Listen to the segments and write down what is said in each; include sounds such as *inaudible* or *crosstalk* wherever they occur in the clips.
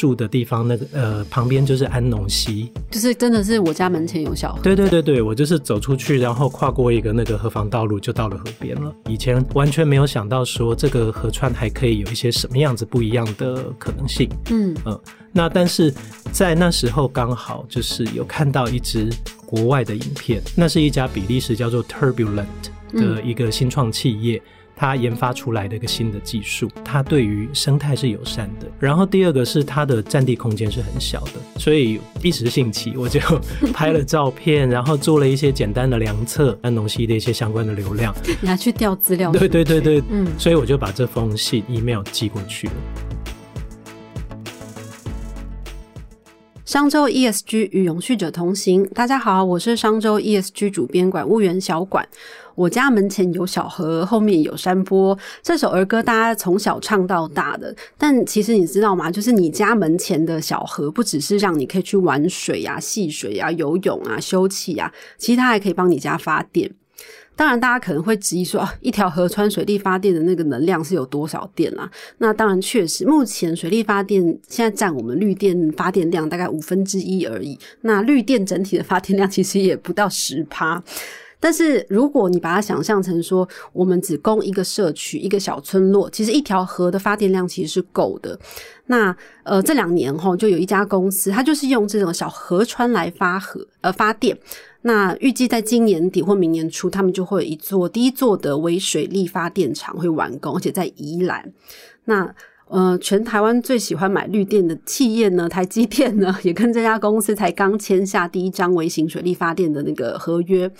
住的地方，那个呃旁边就是安农溪，就是真的是我家门前有小河。对对对对，我就是走出去，然后跨过一个那个河防道路，就到了河边了。以前完全没有想到说这个河川还可以有一些什么样子不一样的可能性。嗯嗯，那但是在那时候刚好就是有看到一支国外的影片，那是一家比利时叫做 Turbulent 的一个新创企业。它研发出来的一个新的技术，它对于生态是友善的。然后第二个是它的占地空间是很小的，所以一时兴起我就拍了照片，然后做了一些简单的量测安农西的一些相关的流量，*laughs* 拿去调资料。对对对对，嗯，所以我就把这封信 email 寄过去了。*laughs* 商周 ESG 与永续者同行，大家好，我是商周 ESG 主编管务员小管。我家门前有小河，后面有山坡。这首儿歌大家从小唱到大的，但其实你知道吗？就是你家门前的小河，不只是让你可以去玩水啊、戏水啊、游泳啊、休憩啊，其实它还可以帮你家发电。当然，大家可能会质疑说，一条河川水力发电的那个能量是有多少电啊？那当然，确实，目前水力发电现在占我们绿电发电量大概五分之一而已。那绿电整体的发电量其实也不到十趴。但是如果你把它想象成说，我们只供一个社区、一个小村落，其实一条河的发电量其实是够的。那呃，这两年哈，就有一家公司，它就是用这种小河川来发河呃发电。那预计在今年底或明年初，他们就会一座第一座的微水力发电厂会完工，而且在宜兰。那呃，全台湾最喜欢买绿电的企业呢，台积电呢，也跟这家公司才刚签下第一张微型水力发电的那个合约。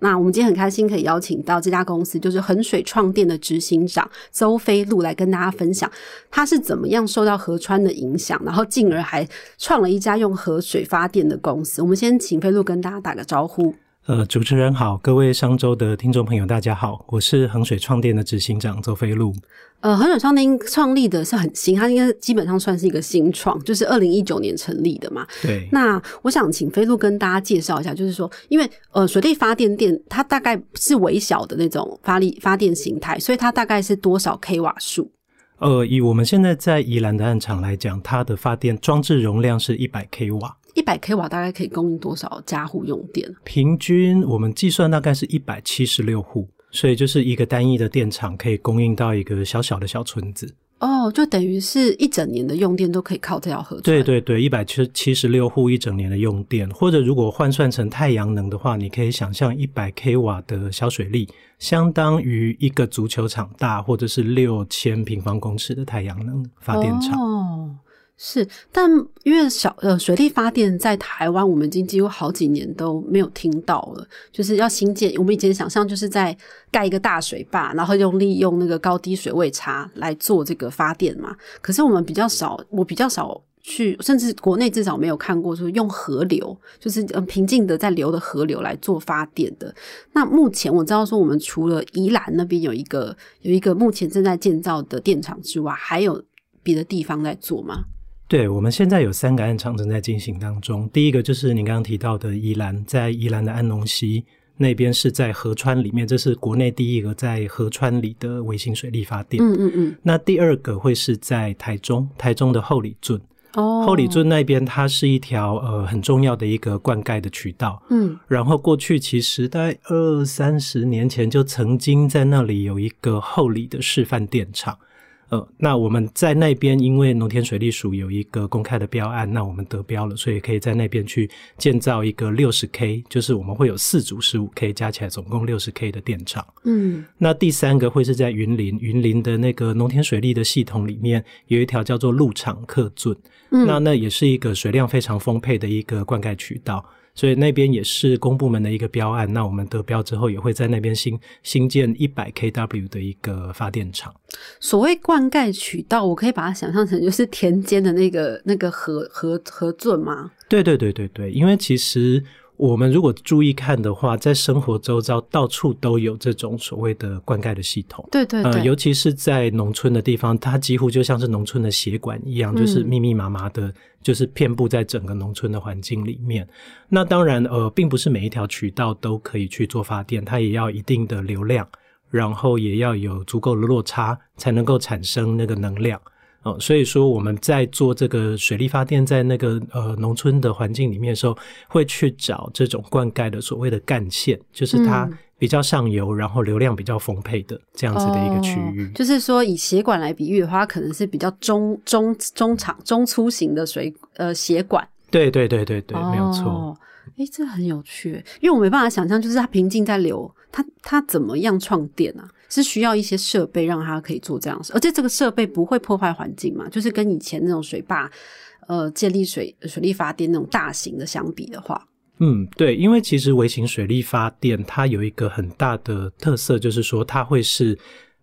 那我们今天很开心可以邀请到这家公司，就是衡水创电的执行长邹飞路来跟大家分享，他是怎么样受到河川的影响，然后进而还创了一家用河水发电的公司。我们先请飞路跟大家打个招呼。呃，主持人好，各位商周的听众朋友，大家好，我是衡水创电的执行长周飞路。呃，衡水创电创立的是很新，它应该基本上算是一个新创，就是二零一九年成立的嘛。对。那我想请飞路跟大家介绍一下，就是说，因为呃，水力发电电它大概是微小的那种发力发电形态，所以它大概是多少 k 瓦数？呃，以我们现在在宜兰的案场来讲，它的发电装置容量是一百 k 瓦。一百 k 瓦大概可以供应多少家户用电？平均我们计算大概是一百七十六户，所以就是一个单一的电厂可以供应到一个小小的小村子。哦，就等于是一整年的用电都可以靠这条河。对对对，一百七七十六户一整年的用电，或者如果换算成太阳能的话，你可以想象一百 k 瓦的小水力，相当于一个足球场大，或者是六千平方公尺的太阳能发电厂。哦。是，但因为小呃水力发电在台湾，我们已经几乎好几年都没有听到了。就是要新建，我们以前想象就是在盖一个大水坝，然后用利用那个高低水位差来做这个发电嘛。可是我们比较少，我比较少去，甚至国内至少没有看过说用河流，就是嗯平静的在流的河流来做发电的。那目前我知道说，我们除了宜兰那边有一个有一个目前正在建造的电厂之外，还有别的地方在做吗？对，我们现在有三个暗场正在进行当中。第一个就是您刚刚提到的宜兰，在宜兰的安农溪那边是在河川里面，这是国内第一个在河川里的微型水力发电。嗯嗯嗯。那第二个会是在台中，台中的后里镇。哦。后里镇那边它是一条呃很重要的一个灌溉的渠道。嗯。然后过去其实在二三十年前就曾经在那里有一个后里的示范电厂。呃，那我们在那边，因为农田水利署有一个公开的标案，那我们得标了，所以可以在那边去建造一个六十 k，就是我们会有四组十五 k，加起来总共六十 k 的电厂。嗯，那第三个会是在云林，云林的那个农田水利的系统里面有一条叫做鹿场客圳，那那也是一个水量非常丰沛的一个灌溉渠道。所以那边也是公部门的一个标案，那我们得标之后，也会在那边新新建一百 kW 的一个发电厂。所谓灌溉渠道，我可以把它想象成就是田间的那个那个河河河圳吗？对对对对对，因为其实。我们如果注意看的话，在生活周遭到处都有这种所谓的灌溉的系统。对对对，尤其是在农村的地方，它几乎就像是农村的血管一样，就是密密麻麻的，就是遍布在整个农村的环境里面。那当然，呃，并不是每一条渠道都可以去做发电，它也要一定的流量，然后也要有足够的落差，才能够产生那个能量。哦，所以说我们在做这个水力发电，在那个呃农村的环境里面的时候，会去找这种灌溉的所谓的干线，就是它比较上游，然后流量比较丰沛的这样子的一个区域。就是说，以血管来比喻的话，可能是比较中中中长中粗型的水呃血管。对对对对对，没有错。哎，这很有趣，因为我没办法想象，就是它平静在流，它它怎么样创电啊？是需要一些设备让它可以做这样事，而且这个设备不会破坏环境嘛？就是跟以前那种水坝，呃，建立水水力发电那种大型的相比的话，嗯，对，因为其实微型水力发电它有一个很大的特色，就是说它会是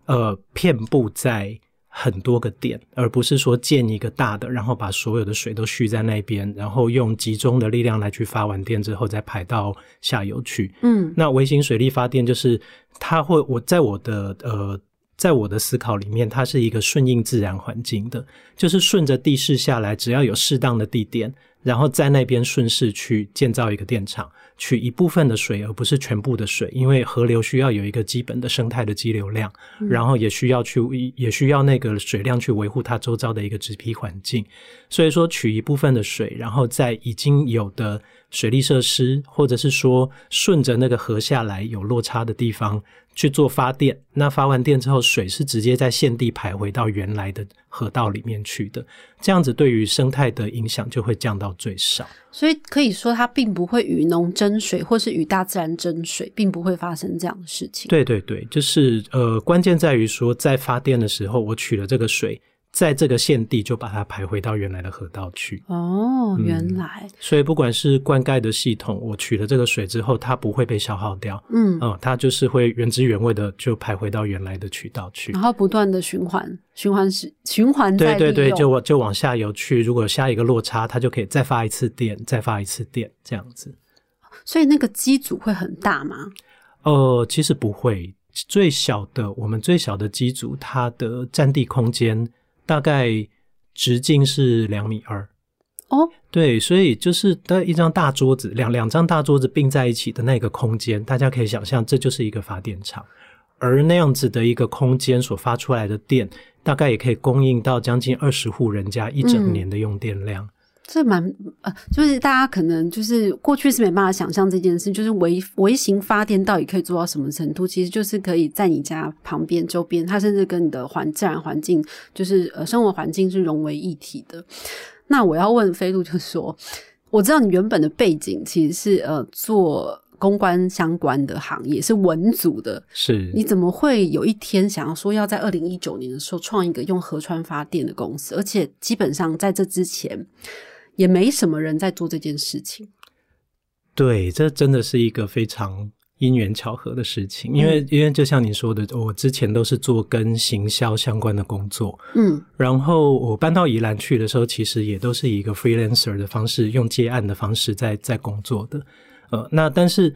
呃遍布在。很多个点，而不是说建一个大的，然后把所有的水都蓄在那边，然后用集中的力量来去发完电之后再排到下游去。嗯，那微型水力发电就是它会，我在我的呃，在我的思考里面，它是一个顺应自然环境的，就是顺着地势下来，只要有适当的地点，然后在那边顺势去建造一个电厂。取一部分的水，而不是全部的水，因为河流需要有一个基本的生态的激流量，然后也需要去，也需要那个水量去维护它周遭的一个植皮环境。所以说，取一部分的水，然后在已经有的水利设施，或者是说顺着那个河下来有落差的地方。去做发电，那发完电之后，水是直接在现地排回到原来的河道里面去的，这样子对于生态的影响就会降到最少。所以可以说，它并不会与农争水，或是与大自然争水，并不会发生这样的事情。对对对，就是呃，关键在于说，在发电的时候，我取了这个水。在这个县地就把它排回到原来的河道去。哦，原来。所以不管是灌溉的系统，我取了这个水之后，它不会被消耗掉。嗯，哦，它就是会原汁原味的就排回到原来的渠道去，然后不断的循环，循环是循环。对对对，就往就往下游去。如果下一个落差，它就可以再发一次电，再发一次电，这样子。所以那个机组会很大吗？呃，其实不会。最小的，我们最小的机组，它的占地空间。大概直径是两米二哦，对，所以就是的一张大桌子，两两张大桌子并在一起的那个空间，大家可以想象，这就是一个发电厂。而那样子的一个空间所发出来的电，大概也可以供应到将近二十户人家一整年的用电量。这蛮呃，就是大家可能就是过去是没办法想象这件事，就是微微型发电到底可以做到什么程度？其实就是可以在你家旁边、周边，它甚至跟你的环自然环境，就是呃生活环境是融为一体的。那我要问飞鹿，就说我知道你原本的背景其实是呃做公关相关的行业，是文组的，是？你怎么会有一天想要说要在二零一九年的时候创一个用河川发电的公司？而且基本上在这之前。也没什么人在做这件事情。对，这真的是一个非常因缘巧合的事情。因为，因为就像你说的，我之前都是做跟行销相关的工作。嗯，然后我搬到宜兰去的时候，其实也都是以一个 freelancer 的方式，用接案的方式在在工作的。呃，那但是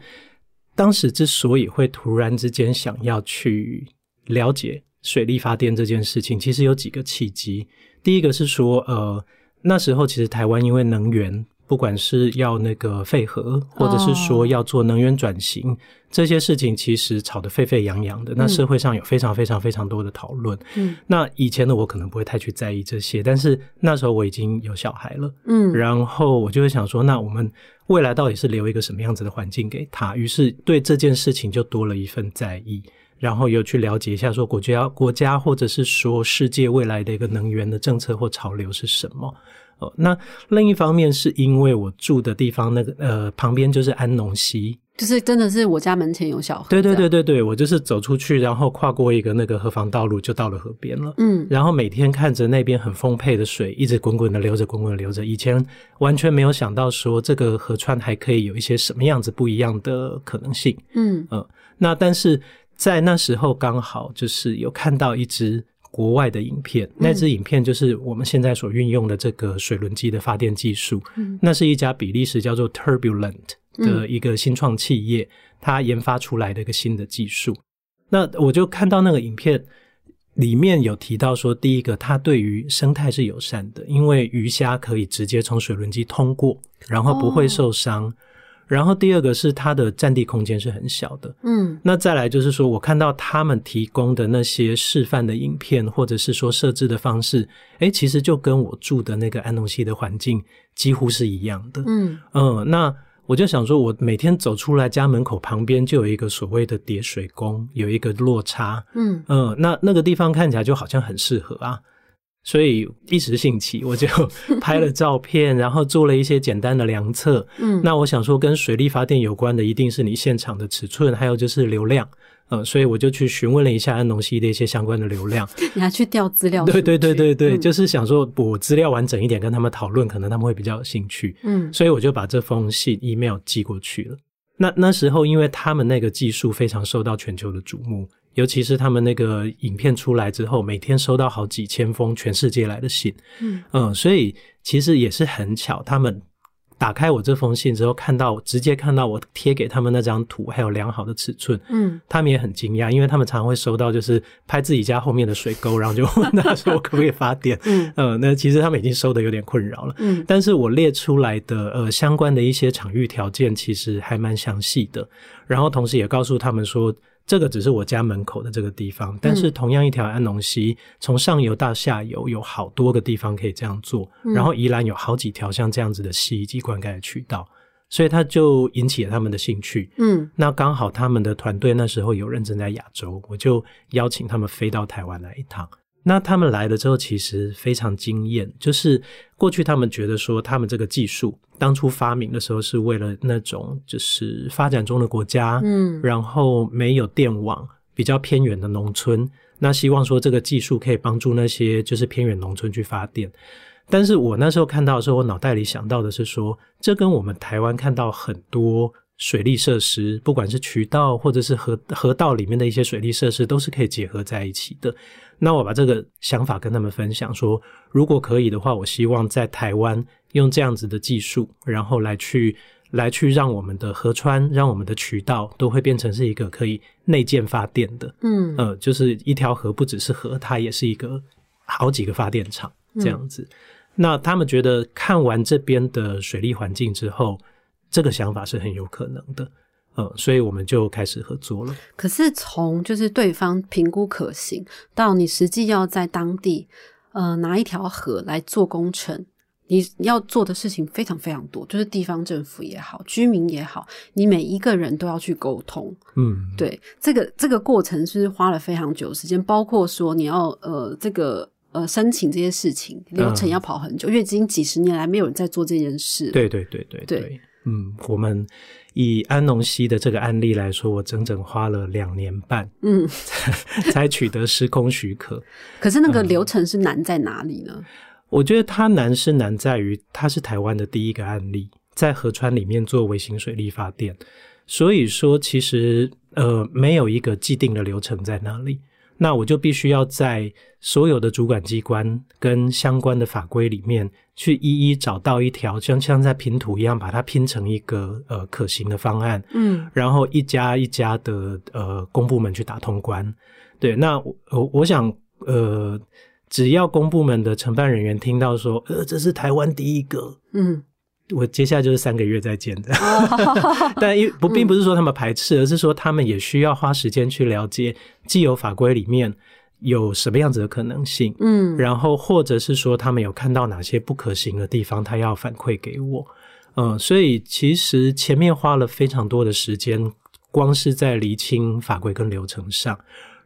当时之所以会突然之间想要去了解水力发电这件事情，其实有几个契机。第一个是说，呃。那时候其实台湾因为能源，不管是要那个废核，或者是说要做能源转型，这些事情其实吵得沸沸扬扬的。那社会上有非常非常非常多的讨论。嗯，那以前的我可能不会太去在意这些，但是那时候我已经有小孩了。嗯，然后我就会想说，那我们未来到底是留一个什么样子的环境给他？于是对这件事情就多了一份在意，然后有去了解一下说国家国家或者是说世界未来的一个能源的政策或潮流是什么。那另一方面是因为我住的地方那个呃旁边就是安农溪，就是真的是我家门前有小河。对对对对对，我就是走出去，然后跨过一个那个河防道路，就到了河边了。嗯，然后每天看着那边很丰沛的水，一直滚滚的流着，滚滚的流着。以前完全没有想到说这个河川还可以有一些什么样子不一样的可能性。嗯嗯，那但是在那时候刚好就是有看到一支。国外的影片，那支影片就是我们现在所运用的这个水轮机的发电技术。那是一家比利时叫做 Turbulent 的一个新创企业，它研发出来的一个新的技术。那我就看到那个影片里面有提到说，第一个，它对于生态是友善的，因为鱼虾可以直接从水轮机通过，然后不会受伤。然后第二个是它的占地空间是很小的。嗯那再来就是说，我看到他们提供的那些示范的影片，或者是说设置的方式，哎，其实就跟我住的那个安东西的环境几乎是一样的。嗯嗯，那我就想说，我每天走出来家门口旁边就有一个所谓的叠水宫，有一个落差。嗯嗯，那那个地方看起来就好像很适合啊，所以一时兴起，*laughs* 我就拍了照片，*laughs* 然后做了一些简单的量测。嗯，那我想说，跟水力发电有关的，一定是你现场的尺寸，还有就是流量。呃，所以我就去询问了一下安农溪的一些相关的流量。*laughs* 你还去调资料？对对对对对，嗯就是想说我资料完整一点，跟他们讨论，可能他们会比较有兴趣。嗯所以我就把这封信 email 寄过去了。那那时候，因为他们那个技术非常受到全球的瞩目，尤其是他们那个影片出来之后，每天收到好几千封全世界来的信，嗯。嗯，所以其实也是很巧，他们打开我这封信之后，看到直接看到我贴给他们那张图，还有良好的尺寸，嗯。他们也很惊讶，因为他们常常会收到就是拍自己家后面的水沟，然后就问他说我可不可以发电，*laughs* 嗯。呃，那其实他们已经收的有点困扰了。嗯。但是我列出来的呃相关的一些场域条件其实还蛮详细的，然后同时也告诉他们说，这个只是我家门口的这个地方，但是同样一条安农溪，从上游到下游有好多个地方可以这样做，嗯然后宜兰有好几条像这样子的溪以及灌溉的渠道，所以它就引起了他们的兴趣。嗯那刚好他们的团队那时候有认真在亚洲，我就邀请他们飞到台湾来一趟。那他们来了之后，其实非常惊艳。就是过去他们觉得说，他们这个技术当初发明的时候是为了那种就是发展中的国家，嗯然后没有电网、比较偏远的农村，那希望说这个技术可以帮助那些就是偏远农村去发电。但是我那时候看到的时候，我脑袋里想到的是说，这跟我们台湾看到很多水利设施，不管是渠道或者是河河道里面的一些水利设施，都是可以结合在一起的。那我把这个想法跟他们分享说，如果可以的话，我希望在台湾用这样子的技术，然后来去来去让我们的河川、让我们的渠道都会变成是一个可以内建发电的。嗯呃，就是一条河不只是河，它也是一个好几个发电厂这样子。那他们觉得看完这边的水利环境之后，这个想法是很有可能的。呃，所以我们就开始合作了。可是从就是对方评估可行，到你实际要在当地呃拿一条河来做工程，你要做的事情非常非常多，就是地方政府也好，居民也好，你每一个人都要去沟通。嗯，对，这个这个过程是花了非常久的时间，包括说你要呃这个。呃，申请这些事情流程要跑很久，因为已经几十年来没有人在做这件事。，对对对对对嗯，我们以安农溪的这个案例来说，我整整花了两年半嗯，*laughs* 才取得施工许可。可是那个流程是难在哪里呢？我觉得它难是难在于，它是台湾的第一个案例，在河川里面做微型水力发电，所以说其实呃没有一个既定的流程在那里。那我就必须要在所有的主管机关跟相关的法规里面，去一一找到一条像像在拼图一样，把它拼成一个呃可行的方案。嗯然后一家一家的呃公部门去打通关。对，那我我我想呃，只要公部门的承办人员听到说，呃，这是台湾第一个，嗯，我接下来就是三个月再见的。哦 *laughs* 但因 *laughs* 不并不是说他们排斥，而是说他们也需要花时间去了解既有法规里面有什么样子的可能性。嗯然后或者是说他们有看到哪些不可行的地方，他要反馈给我。嗯，所以其实前面花了非常多的时间，光是在厘清法规跟流程上。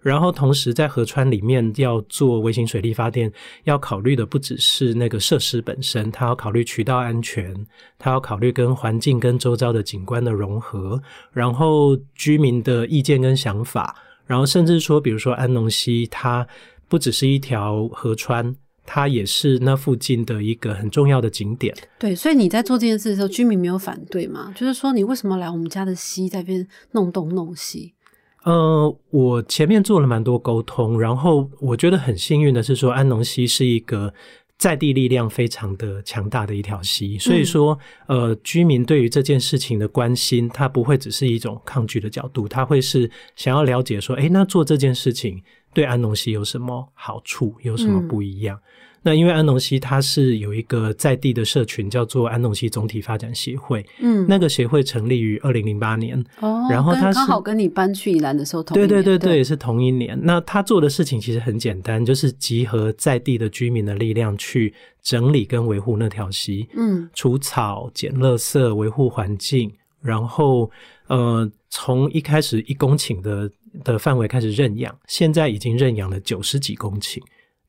然后同时在河川里面要做微型水力发电，要考虑的不只是那个设施本身，它要考虑渠道安全，它要考虑跟环境跟周遭的景观的融合，然后居民的意见跟想法，然后甚至说，比如说安农溪，它不只是一条河川，它也是那附近的一个很重要的景点。对，所以你在做这件事的时候，居民没有反对吗？就是说，你为什么来我们家的溪在边弄东弄西？呃，我前面做了蛮多沟通，然后我觉得很幸运的是说，安农溪是一个在地力量非常的强大的一条溪，所以说，呃，居民对于这件事情的关心，它不会只是一种抗拒的角度，他会是想要了解说，诶，那做这件事情对安农溪有什么好处，有什么不一样？那因为安农溪它是有一个在地的社群，叫做安农溪总体发展协会。嗯，那个协会成立于二零零八年，哦，然后他刚好跟你搬去宜兰的时候同一对对年对对，，是同一年。那他做的事情其实很简单，就是集合在地的居民的力量去整理跟维护那条溪，嗯除草、捡垃圾、维护环境，然后呃，从一开始一公顷的的范围开始认养，现在已经认养了九十几公顷，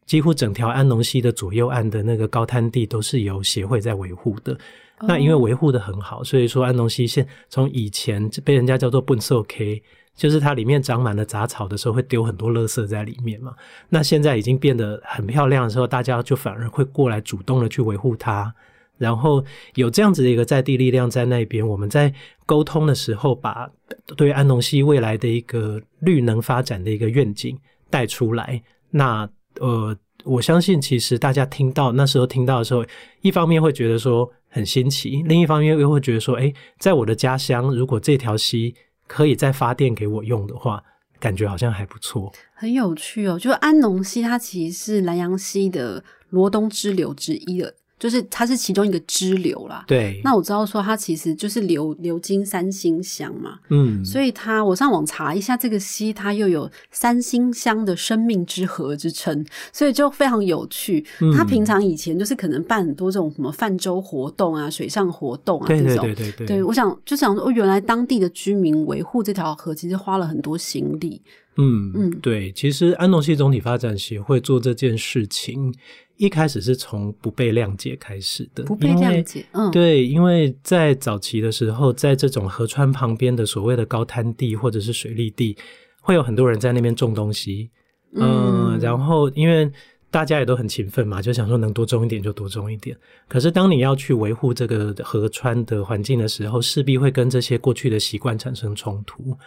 几乎整条安农溪的左右岸的那个高滩地都是由协会在维护的。那因为维护的很好，所以说安农溪现从以前被人家叫做笨兽 K，就是它里面长满了杂草的时候会丢很多垃圾在里面嘛。那现在已经变得很漂亮的时候，大家就反而会过来主动的去维护它。然后有这样子的一个在地力量在那边，我们在沟通的时候，把对安农溪未来的一个绿能发展的一个愿景带出来。那呃，我相信其实大家听到那时候听到的时候，一方面会觉得说很新奇，另一方面又会觉得说，哎，在我的家乡，如果这条溪可以再发电给我用的话，感觉好像还不错。很有趣哦。就安农溪，它其实是南阳溪的罗东支流之一了，就是它是其中一个支流啦。对，那我知道说它其实就是流流经三星乡嘛，嗯，所以它我上网查一下这个溪，它又有三星乡的生命之河之称，所以就非常有趣。嗯它平常以前就是可能办很多这种什么泛舟活动啊、水上活动啊对对这种。对对对对，我想就想说，哦，原来当地的居民维护这条河，其实花了很多心力。嗯嗯对，其实安农溪总体发展协会做这件事情，一开始是从不被谅解开始的，不被谅解嗯对，因为在早期的时候，在这种河川旁边的所谓的高滩地或者是水利地，会有很多人在那边种东西，嗯，嗯然后因为大家也都很勤奋嘛，就想说能多种一点就多种一点。可是当你要去维护这个河川的环境的时候，势必会跟这些过去的习惯产生冲突。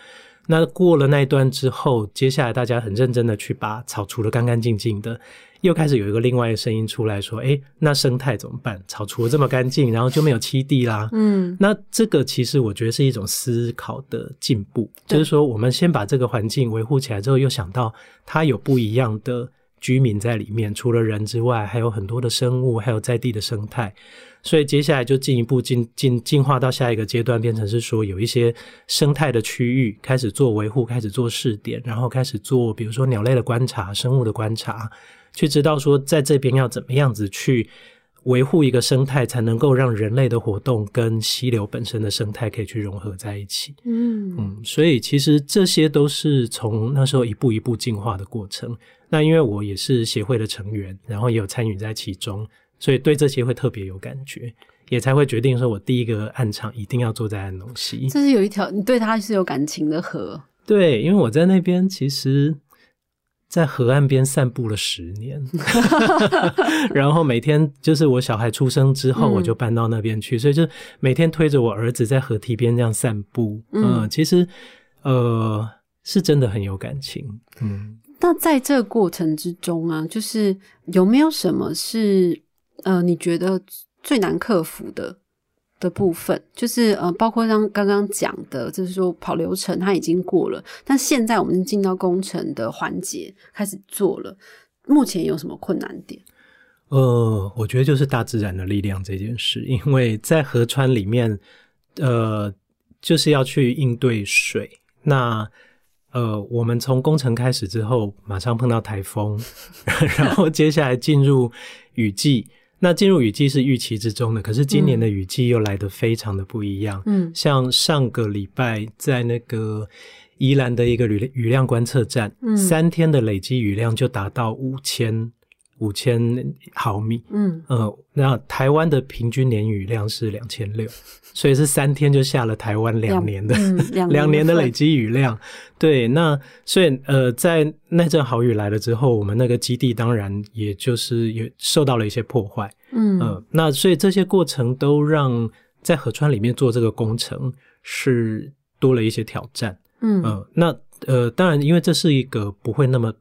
那过了那一段之后，接下来大家很认真的去把草除了干干净净的，又开始有一个另外一个声音出来说：“诶，那生态怎么办？草除了这么干净，然后就没有栖地啦。”嗯那这个其实我觉得是一种思考的进步，就是说我们先把这个环境维护起来之后，又想到它有不一样的居民在里面，除了人之外，还有很多的生物，还有在地的生态。所以接下来就进一步进进进化到下一个阶段，变成是说有一些生态的区域开始做维护，开始做试点，然后开始做比如说鸟类的观察、生物的观察，去知道说在这边要怎么样子去维护一个生态，才能够让人类的活动跟溪流本身的生态可以去融合在一起。嗯嗯，所以其实这些都是从那时候一步一步进化的过程。那因为我也是协会的成员，然后也有参与在其中，所以对这些会特别有感觉，也才会决定说我第一个暗场一定要坐在安农溪。这是有一条你对它是有感情的河。对，因为我在那边其实，在河岸边散步了十年 *laughs* *laughs* 然后每天就是我小孩出生之后，嗯我就搬到那边去，所以就每天推着我儿子在河堤边这样散步。嗯嗯、其实呃是真的很有感情。嗯那在这个过程之中啊，就是有没有什么是呃你觉得最难克服的的部分？就是呃，包括像刚刚讲的，就是说跑流程它已经过了，但现在我们进到工程的环节开始做了，目前有什么困难点？呃，我觉得就是大自然的力量这件事，因为在河川里面，呃，就是要去应对水。那呃，我们从工程开始之后，马上碰到台风，*laughs* 然后接下来进入雨季。那进入雨季是预期之中的，可是今年的雨季又来得非常的不一样。嗯像上个礼拜在那个宜兰的一个雨雨量观测站，嗯三天的累积雨量就达到五千五千毫米。嗯呃，那台湾的平均年雨量是两千六，*laughs* 所以是三天就下了台湾两年的、*laughs* 两年的累积雨量。对，那所以呃，在那阵好雨来了之后，我们那个基地当然也就是也受到了一些破坏。嗯呃，那所以这些过程都让在河川里面做这个工程是多了一些挑战。嗯呃，那呃，当然，因为这是一个不会那么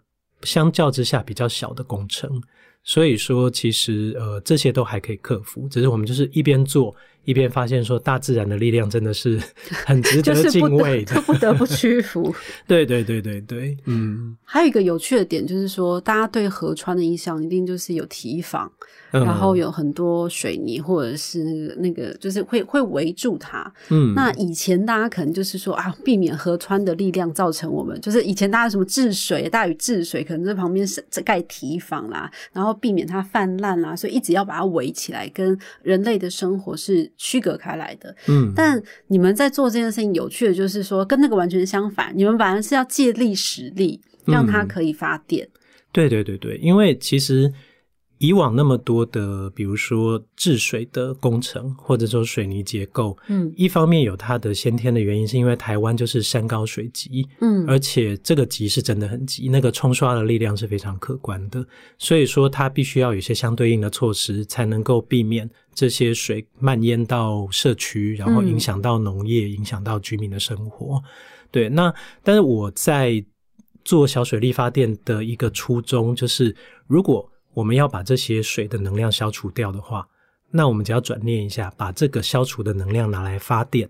相较之下比较小的工程，所以说其实呃这些都还可以克服，只是我们就是一边做一边发现说大自然的力量真的是 *laughs* 很值得敬畏的。得不得不屈服。*laughs* 对对对对对，嗯，还有一个有趣的点就是说，大家对河川的印象一定就是有堤防，嗯然后有很多水泥或者是那个那个，就是会会围住它。嗯，那以前大家可能就是说啊，避免河川的力量造成我们，就是以前大家什么治水、大禹治水，可能在旁边是盖堤防啦，然后避免它泛滥啦，所以一直要把它围起来，跟人类的生活是区隔开来的。嗯，但你们在做这件事情，有趣的就是说，跟那个完全相反，你们反而是要借力使力，让它嗯可以发电。对对对对，因为其实以往那么多的，比如说治水的工程，或者说水泥结构，嗯。一方面有它的先天的原因，是因为台湾就是山高水急，嗯。而且这个急是真的很急，那个冲刷的力量是非常可观的，所以说它必须要有一些相对应的措施，才能够避免这些水蔓延到社区，然后影响到农业，影响到居民的生活。对，那但是我在做小水力发电的一个初衷，就是如果我们要把这些水的能量消除掉的话，那我们只要转念一下，把这个消除的能量拿来发电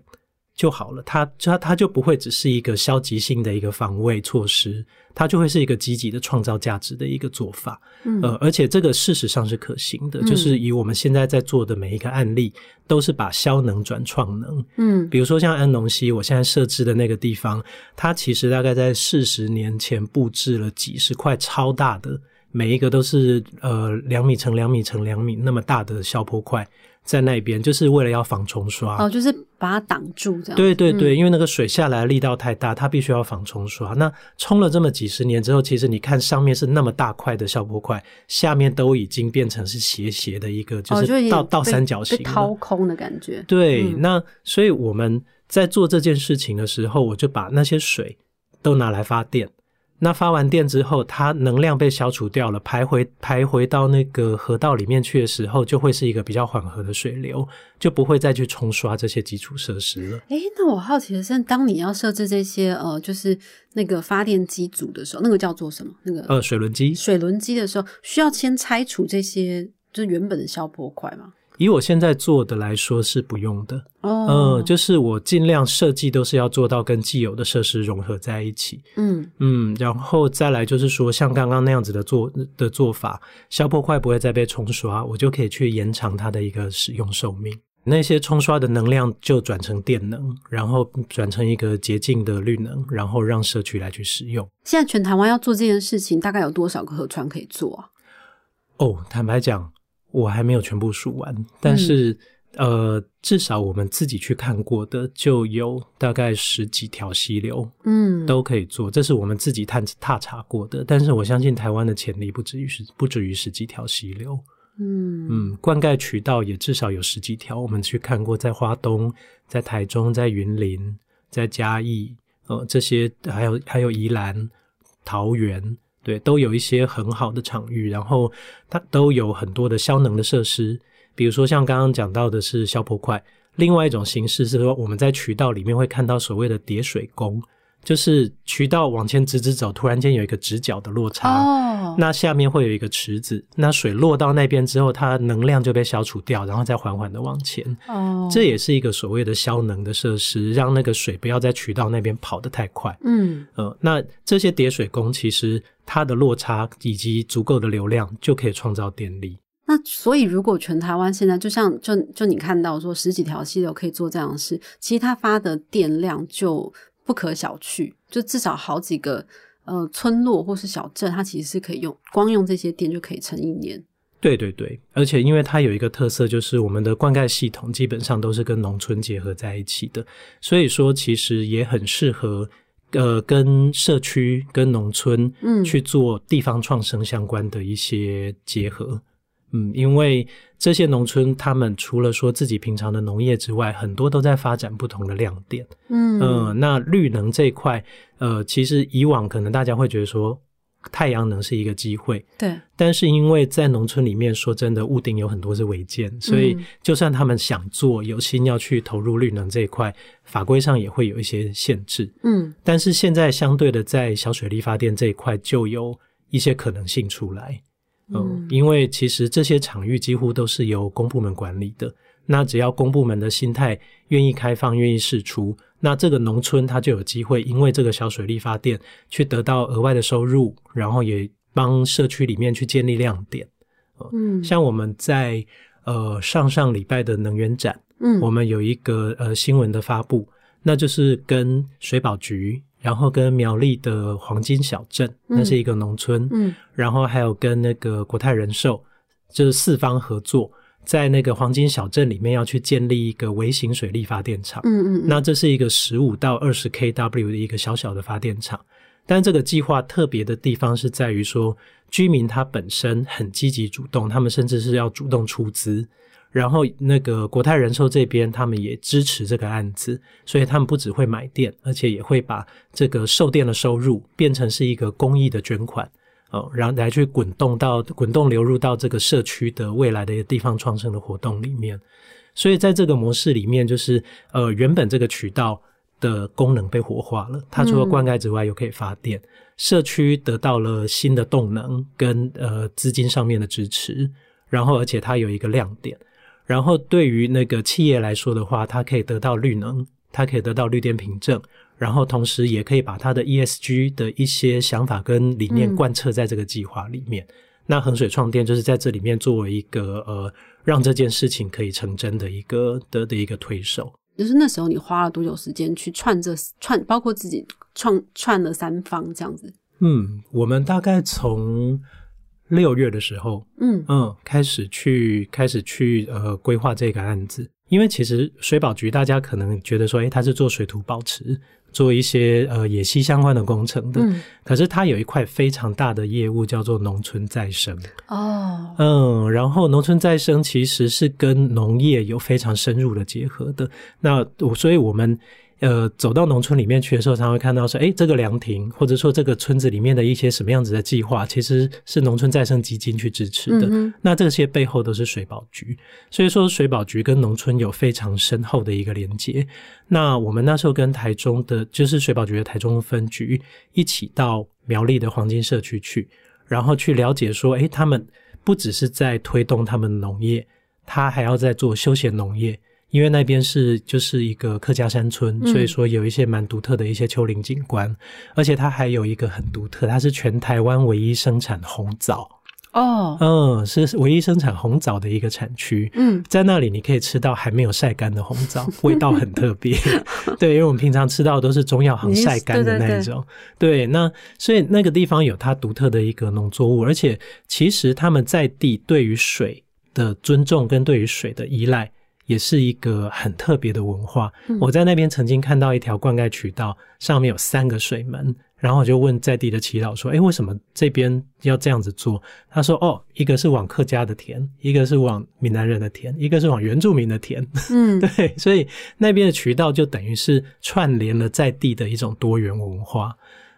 就好了。它它它就不会只是一个消极性的一个防卫措施，它就会是一个积极的创造价值的一个做法。嗯呃，而且这个事实上是可行的，就是以我们现在在做的每一个案例，都是把消能转创能。嗯比如说像安农溪，我现在设置的那个地方，它其实大概在四十年前布置了几十块超大的，每一个都是呃两米乘两米乘两米那么大的消波块，在那边，就是为了要防冲刷。哦，就是把它挡住这样。对对对，嗯因为那个水下来力道太大，它必须要防冲刷。那冲了这么几十年之后，其实你看上面是那么大块的消波块，下面都已经变成是斜斜的一个，就是倒、倒被三角形被掏空的感觉。对，嗯那所以我们在做这件事情的时候，我就把那些水都拿来发电。那发完电之后，它能量被消除掉了，排回排回到那个河道里面去的时候，就会是一个比较缓和的水流，就不会再去冲刷这些基础设施了。诶，那我好奇的是，当你要设置这些呃，就是那个发电机组的时候，那个叫做什么？那个呃，水轮机，水轮机的时候，需要先拆除这些就是原本的消波块吗？以我现在做的来说是不用的。哦，呃，就是我尽量设计都是要做到跟既有的设施融合在一起。嗯嗯，然后再来就是说，像刚刚那样子的做的做法，消破块不会再被冲刷，我就可以去延长它的一个使用寿命。那些冲刷的能量就转成电能，然后转成一个洁净的绿能，然后让社区来去使用。现在全台湾要做这件事情，大概有多少个河川可以做啊？哦，坦白讲，我还没有全部数完，但是、呃，至少我们自己去看过的就有大概十几条溪流，嗯，都可以做，这是我们自己探踏查过的。但是我相信台湾的潜力不止于十不止于十几条溪流，嗯嗯，灌溉渠道也至少有十几条。我们去看过，在花东、在台中、在云林、在嘉义，呃，这些还有还有宜兰、桃园，对，都有一些很好的场域，然后它都有很多的消能的设施，比如说像刚刚讲到的是消波块，另外一种形式是说我们在渠道里面会看到所谓的叠水宫，就是渠道往前直直走，突然间有一个直角的落差，哦，那下面会有一个池子，那水落到那边之后，它能量就被消除掉，然后再缓缓的往前。哦，这也是一个所谓的消能的设施，让那个水不要在渠道那边跑得太快。嗯呃，那这些叠水工其实它的落差以及足够的流量就可以创造电力。那所以，如果全台湾现在就像就就你看到说十几条溪流可以做这样的事，其实它发的电量就不可小觑，就至少好几个呃村落或是小镇，它其实是可以用光用这些电就可以撑一年。对对对，而且因为它有一个特色，就是我们的灌溉系统基本上都是跟农村结合在一起的，所以说其实也很适合呃跟社区、跟农村嗯去做地方创生相关的一些结合。嗯，因为这些农村，他们除了说自己平常的农业之外，很多都在发展不同的亮点。嗯呃，那绿能这一块，呃，其实以往可能大家会觉得说太阳能是一个机会，对，但是因为在农村里面，说真的，屋顶有很多是违建，所以嗯就算他们想做，有心要去投入绿能这一块，法规上也会有一些限制。嗯。但是现在相对的，在小水力发电这一块就有一些可能性出来。嗯嗯，因为其实这些场域几乎都是由公部门管理的，那只要公部门的心态愿意开放、愿意释出，那这个农村它就有机会，因为这个小水力发电去得到额外的收入，然后也帮社区里面去建立亮点。嗯。像我们在呃上上礼拜的能源展，嗯。我们有一个呃新闻的发布，那就是跟水保局，然后跟苗栗的黄金小镇，那是一个农村，嗯。然后还有跟那个国泰人寿，就是四方合作，在那个黄金小镇里面要去建立一个微型水力发电厂。嗯嗯，那这是一个十五到二十 kW 的一个小小的发电厂，但这个计划特别的地方是在于说，居民他本身很积极主动，他们甚至是要主动出资。然后那个国泰人寿这边，他们也支持这个案子，所以他们不只会买电，而且也会把这个售电的收入变成是一个公益的捐款，哦，然后来去滚动到滚动流入到这个社区的未来的一个地方创生的活动里面。所以在这个模式里面，就是呃，原本这个渠道的功能被活化了，它除了灌溉之外，又可以发电，社区得到了新的动能跟呃资金上面的支持，然后而且它有一个亮点，然后对于那个企业来说的话，它可以得到绿能，它可以得到绿电凭证。然后同时也可以把他的 ESG 的一些想法跟理念嗯贯彻在这个计划里面。那衡水创电就是在这里面作为一个呃，让这件事情可以成真的一个的的一个推手。就是那时候你花了多久时间去串这串，包括自己创串了三方这样子？嗯，我们大概从六月的时候，嗯嗯，开始去开始去呃规划这个案子，因为其实水保局大家可能觉得说，诶，他是做水土保持，做一些呃野溪相关的工程的，嗯。可是它有一块非常大的业务叫做农村再生，哦。嗯，然后农村再生其实是跟农业有非常深入的结合的。那我所以我们呃走到农村里面去的时候，常会看到说，哎，这个凉亭或者说这个村子里面的一些什么样子的计划，其实是农村再生基金去支持的。嗯那这些背后都是水保局，所以说水保局跟农村有非常深厚的一个连接。那我们那时候跟台中的，就是水保局的台中分局一起到苗栗的黄金社区去，然后去了解说，哎，他们不只是在推动他们农业，他还要在做休闲农业。因为那边是就是一个客家山村，嗯所以说有一些蛮独特的一些丘陵景观，而且它还有一个很独特，它是全台湾唯一生产红枣。哦嗯，是唯一生产红枣的一个产区。嗯在那里，你可以吃到还没有晒干的红枣，味道很特别。*laughs* 对，因为我们平常吃到的都是中药行晒干的那一种。对，那所以那个地方有它独特的一个农作物，而且其实他们在地对于水的尊重跟对于水的依赖。也是一个很特别的文化。我在那边曾经看到一条灌溉渠道，上面有三个水门，然后我就问在地的祈祷说：“诶，为什么这边要这样子做？”他说：“哦，一个是往客家的田，一个是往闽南人的田，一个是往原住民的田。嗯 *laughs* 对，所以那边的渠道就等于是串联了在地的一种多元文化。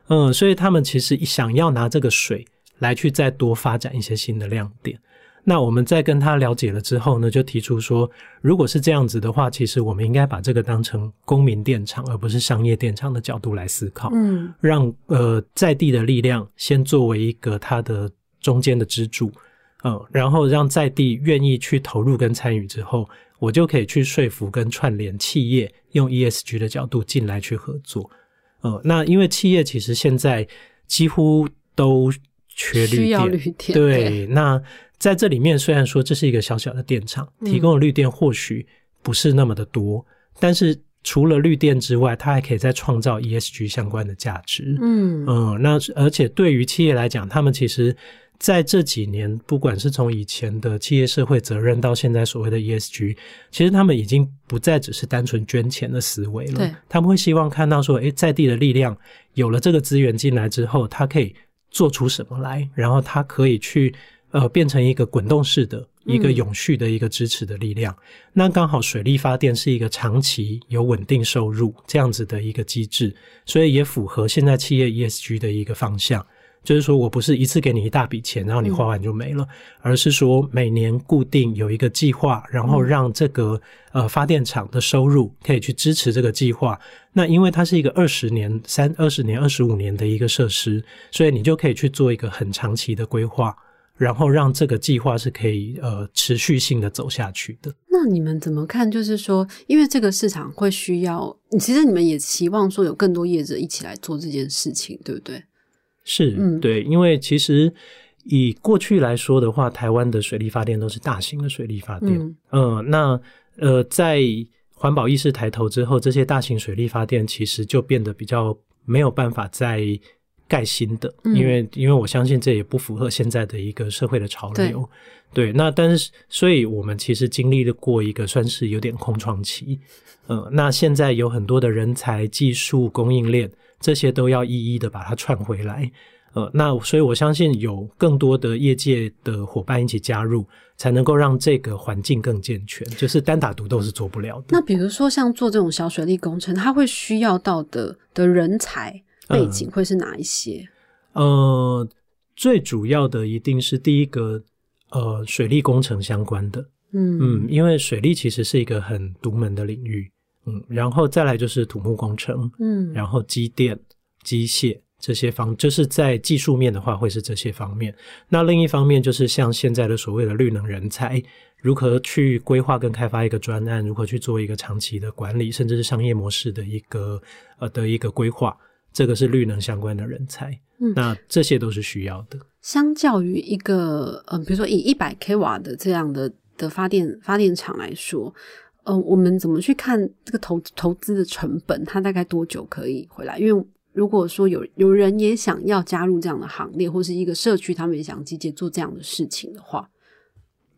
嗯，所以他们其实想要拿这个水来去再多发展一些新的亮点。那我们在跟他了解了之后呢，就提出说，如果是这样子的话，其实我们应该把这个当成公民电厂，而不是商业电厂的角度来思考。嗯让呃在地的力量先作为一个它的中间的支柱，嗯，然后让在地愿意去投入跟参与之后，我就可以去说服跟串联企业用 ESG 的角度进来去合作，呃，那因为企业其实现在几乎都缺绿需要电，绿电对，那在这里面虽然说这是一个小小的电厂，嗯。提供的绿电或许不是那么的多，但是除了绿电之外，它还可以再创造 ESG 相关的价值。嗯。嗯，那而且对于企业来讲，他们其实在这几年，不管是从以前的企业社会责任到现在所谓的 ESG，其实他们已经不再只是单纯捐钱的思维了。对，他们会希望看到说，诶，在地的力量有了这个资源进来之后，它可以做出什么来，然后它可以去呃变成一个滚动式的。一个嗯永续的一个支持的力量，那刚好水力发电是一个长期有稳定收入这样子的一个机制，所以也符合现在企业 ESG 的一个方向。就是说我不是一次给你一大笔钱，然后你花完就没了，而是说每年固定有一个计划，然后让这个呃发电厂的收入可以去支持这个计划。那因为它是一个二十年、三二十年、二十五年的一个设施，所以你就可以去做一个很长期的规划。然后让这个计划是可以呃持续性的走下去的。那你们怎么看？就是说，因为这个市场会需要，其实你们也期望说有更多业者一起来做这件事情，对不对？是，嗯，对，因为其实以过去来说的话，台湾的水力发电都是大型的水力发电，嗯，那呃，在环保意识抬头之后，这些大型水力发电其实就变得比较没有办法再盖新的，因为因为我相信这也不符合现在的一个社会的潮流，对，那但是所以我们其实经历了过一个算是有点空窗期，呃，那现在有很多的人才、技术、供应链。这些都要一一的把它串回来，呃，那所以我相信有更多的业界的伙伴一起加入，才能够让这个环境更健全。就是单打独斗是做不了的。那比如说像做这种小水利工程，它会需要到的的人才背景会是哪一些？呃，最主要的一定是第一个，呃，水利工程相关的。嗯嗯，因为水利其实是一个很独门的领域。嗯，然后再来就是土木工程，嗯，然后机电、机械这些方，就是在技术面的话，会是这些方面。那另一方面就是像现在的所谓的绿能人才，如何去规划跟开发一个专案，如何去做一个长期的管理，甚至是商业模式的一个呃的一个规划，这个是绿能相关的人才。嗯，那这些都是需要的。相较于一个呃，比如说以一百 k 瓦的这样的的发电发电厂来说。呃，我们怎么去看这个投投资的成本？它大概多久可以回来？因为如果说有有人也想要加入这样的行列，或是一个社区，他们也想集结做这样的事情的话，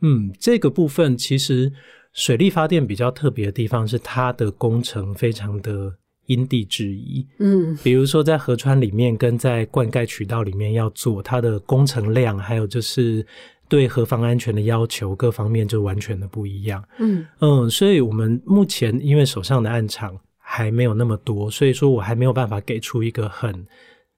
嗯，这个部分其实水力发电比较特别的地方是它的工程非常的因地制宜。嗯，比如说在河川里面跟在灌溉渠道里面要做它的工程量，还有就是。对核防安全的要求各方面就完全的不一样。嗯嗯，所以我们目前因为手上的案场还没有那么多，所以说我还没有办法给出一个很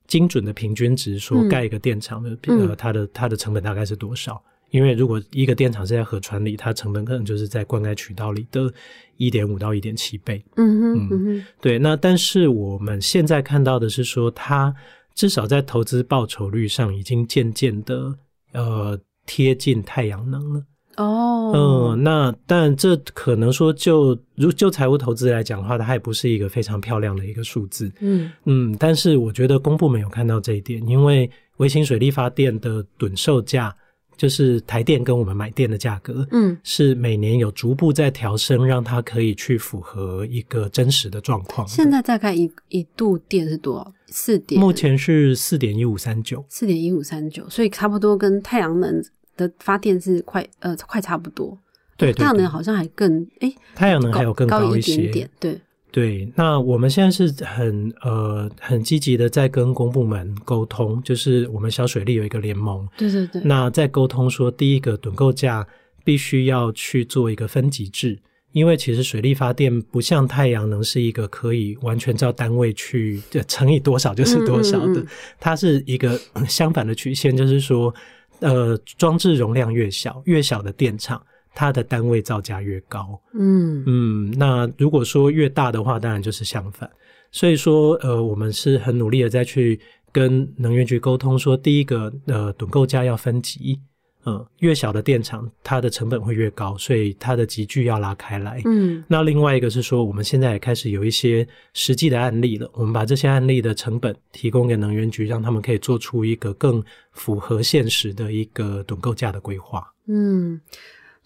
精准的平均值，说盖一个电厂的呃它的它的成本大概是多少？因为如果一个电厂是在河川里，它成本可能就是在灌溉渠道里的一点五到一点七倍。嗯哼嗯哼，对。那但是我们现在看到的是说，它至少在投资报酬率上已经渐渐的呃。贴近太阳能了哦，嗯，那但这可能说就如就财务投资来讲的话，它也不是一个非常漂亮的一个数字，嗯。嗯，但是我觉得公部没有看到这一点，因为微型水力发电的趸售价。就是台电跟我们买电的价格，嗯，是每年有逐步在调升，让它可以去符合一个真实的状况。现在大概一一度电是多少？四点？目前是四点一五三九，四点一五三九，所以差不多跟太阳能的发电是快呃快差不多。对，太阳能好像还更哎，太阳能还有更高一些点，对。对，那我们现在是很呃很积极的在跟公部门沟通，就是我们小水利有一个联盟，对对对。那在沟通说，第一个趸购价必须要去做一个分级制，因为其实水力发电不像太阳能是一个可以完全照单位去乘以多少就是多少的，*laughs* 它是一个相反的曲线，就是说，呃，装置容量越小，越小的电厂。它的单位造价越高，嗯嗯，那如果说越大的话，当然就是相反。所以说，呃，我们是很努力的在去跟能源局沟通，说第一个，呃，趸购价要分级，嗯，越小的电厂它的成本会越高，所以它的集聚要拉开来。嗯，那另外一个是说，我们现在也开始有一些实际的案例了，我们把这些案例的成本提供给能源局，让他们可以做出一个更符合现实的一个趸购价的规划。嗯。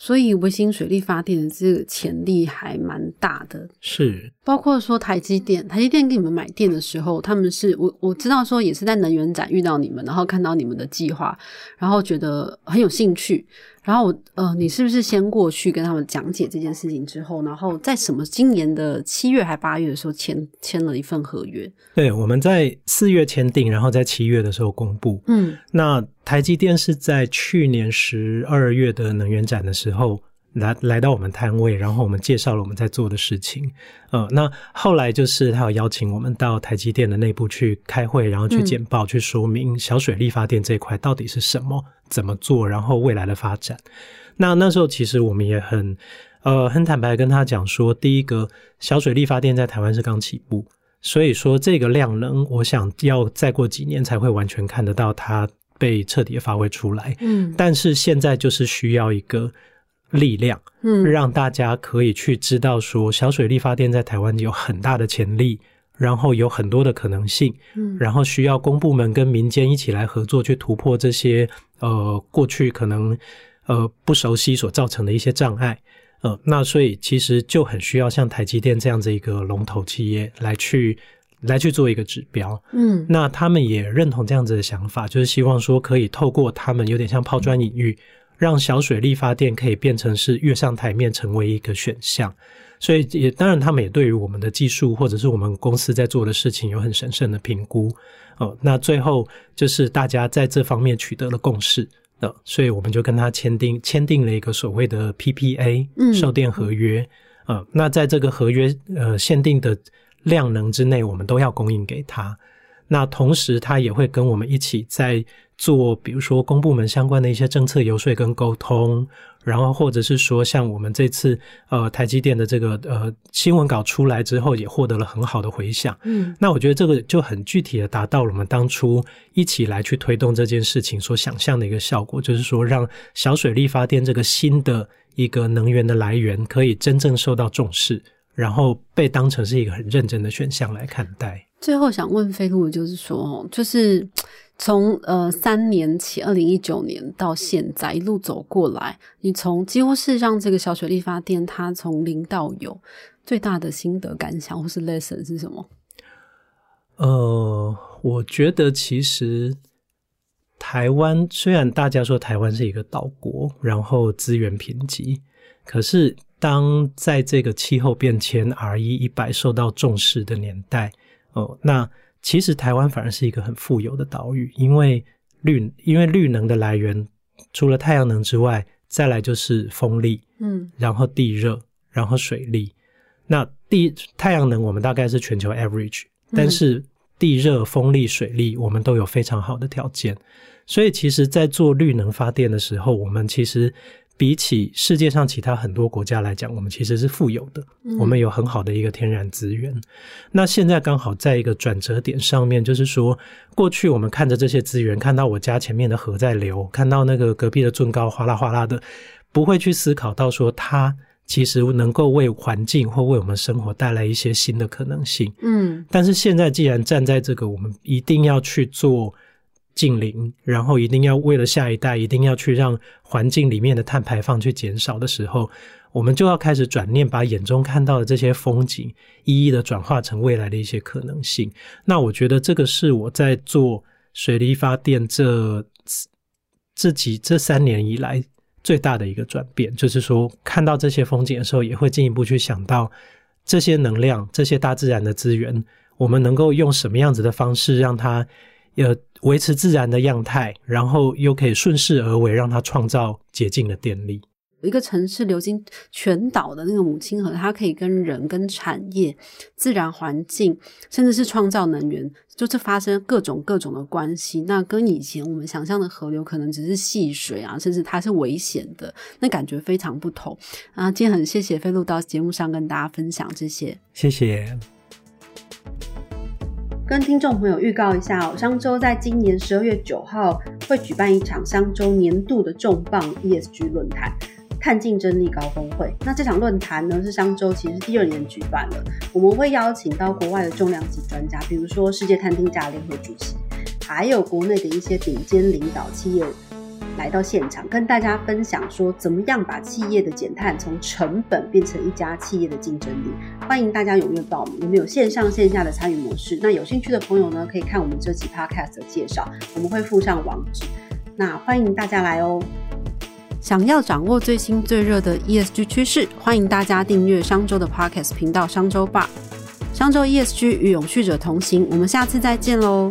所以，微型水力发电的这个潜力还蛮大的，是。包括说台积电，台积电给你们买电的时候，他们是我我知道说也是在能源展遇到你们，然后看到你们的计划，然后觉得很有兴趣。然后我呃，你是不是先过去跟他们讲解这件事情之后，然后在什么今年的七月还八月的时候签签了一份合约？对，我们在四月签订，然后在七月的时候公布。嗯，那台积电是在去年十二月的能源展的时候。来来到我们摊位，然后我们介绍了我们在做的事情。呃，那后来就是他有邀请我们到台积电的内部去开会，然后去简报，去说明小水力发电这一块到底是什么，怎么做，然后未来的发展。那那时候其实我们也很呃很坦白跟他讲说，第一个小水力发电在台湾是刚起步，所以说这个量能，我想要再过几年才会完全看得到它。被彻底发挥出来。嗯但是现在就是需要一个力量，嗯让大家可以去知道说，小水力发电在台湾有很大的潜力，然后有很多的可能性，嗯然后需要公部门跟民间一起来合作，去突破这些呃过去可能呃不熟悉所造成的一些障碍。呃，那所以其实就很需要像台积电这样子一个龙头企业来去来去做一个指标。嗯那他们也认同这样子的想法，就是希望说可以透过他们有点像抛砖引玉，让小水力发电可以变成是跃上台面，成为一个选项。所以也当然，他们也对于我们的技术或者是我们公司在做的事情有很审慎的评估。哦，那最后就是大家在这方面取得了共识。呃，所以我们就跟他签订签订了一个所谓的 PPA 嗯售电合约。呃，那在这个合约呃限定的量能之内，我们都要供应给他。那同时，他也会跟我们一起在做，比如说公部门相关的一些政策游说跟沟通，然后或者是说，像我们这次呃台积电的这个呃新闻稿出来之后，也获得了很好的回响。嗯那我觉得这个就很具体的达到了我们当初一起来去推动这件事情所想象的一个效果，就是说让小水力发电这个新的一个能源的来源可以真正受到重视，然后被当成是一个很认真的选项来看待。最后想问飞路，就是说，哦，就是从呃三年前，二零一九年到现在一路走过来，你从几乎是让这个小水力发电它从零到有，最大的心得感想或是 lesson 是什么？呃，我觉得其实台湾虽然大家说台湾是一个岛国，然后资源贫瘠，可是当在这个气候变迁 R 一一百受到重视的年代，哦、那其实台湾反而是一个很富有的岛屿，因为绿因为绿能的来源除了太阳能之外，再来就是风力，嗯然后地热，然后水力。那地太阳能我们大概是全球 average，嗯但是地热、风力、水力我们都有非常好的条件。所以其实，在做绿能发电的时候，我们其实比起世界上其他很多国家来讲，我们其实是富有的，嗯我们有很好的一个天然资源。那现在刚好在一个转折点上面，就是说，过去我们看着这些资源，看到我家前面的河在流，看到那个隔壁的圳高哗啦哗啦的，不会去思考到说它其实能够为环境或为我们生活带来一些新的可能性。嗯但是现在既然站在这个，我们一定要去做近邻，然后一定要为了下一代，一定要去让环境里面的碳排放去减少的时候，我们就要开始转念，把眼中看到的这些风景，一一的转化成未来的一些可能性。那我觉得这个是我在做水力发电这这几这三年以来最大的一个转变，就是说看到这些风景的时候，也会进一步去想到这些能量、这些大自然的资源，我们能够用什么样子的方式让它呃维持自然的样态，然后又可以顺势而为，让它创造洁净的电力。一个城市流经全岛的那个母亲河，它可以跟人、跟产业、自然环境，甚至是创造能源，就是发生各种各种的关系。那跟以前我们想象的河流可能只是戏水啊，甚至它是危险的，那感觉非常不同啊。今天很谢谢飞鹿到节目上跟大家分享这些。谢谢。跟听众朋友预告一下哦，商周在今年十二月九号会举办一场商周年度的重磅 ESG 论坛。碳竞争力高峰会，那这场论坛呢是商周其实第二年举办了，我们会邀请到国外的重量级专家，比如说世界碳定价联合主席，还有国内的一些顶尖领导企业来到现场，跟大家分享说怎么样把企业的减碳从成本变成一家企业的竞争力。欢迎大家踊跃报名，我们有线上线下的参与模式。那有兴趣的朋友呢，可以看我们这期 podcast 的介绍，我们会附上网址。那欢迎大家来哦。想要掌握最新最热的 ESG 趋势，欢迎大家订阅商周的 podcast 频道商周吧。商周 ESG 与永续者同行，我们下次再见喽。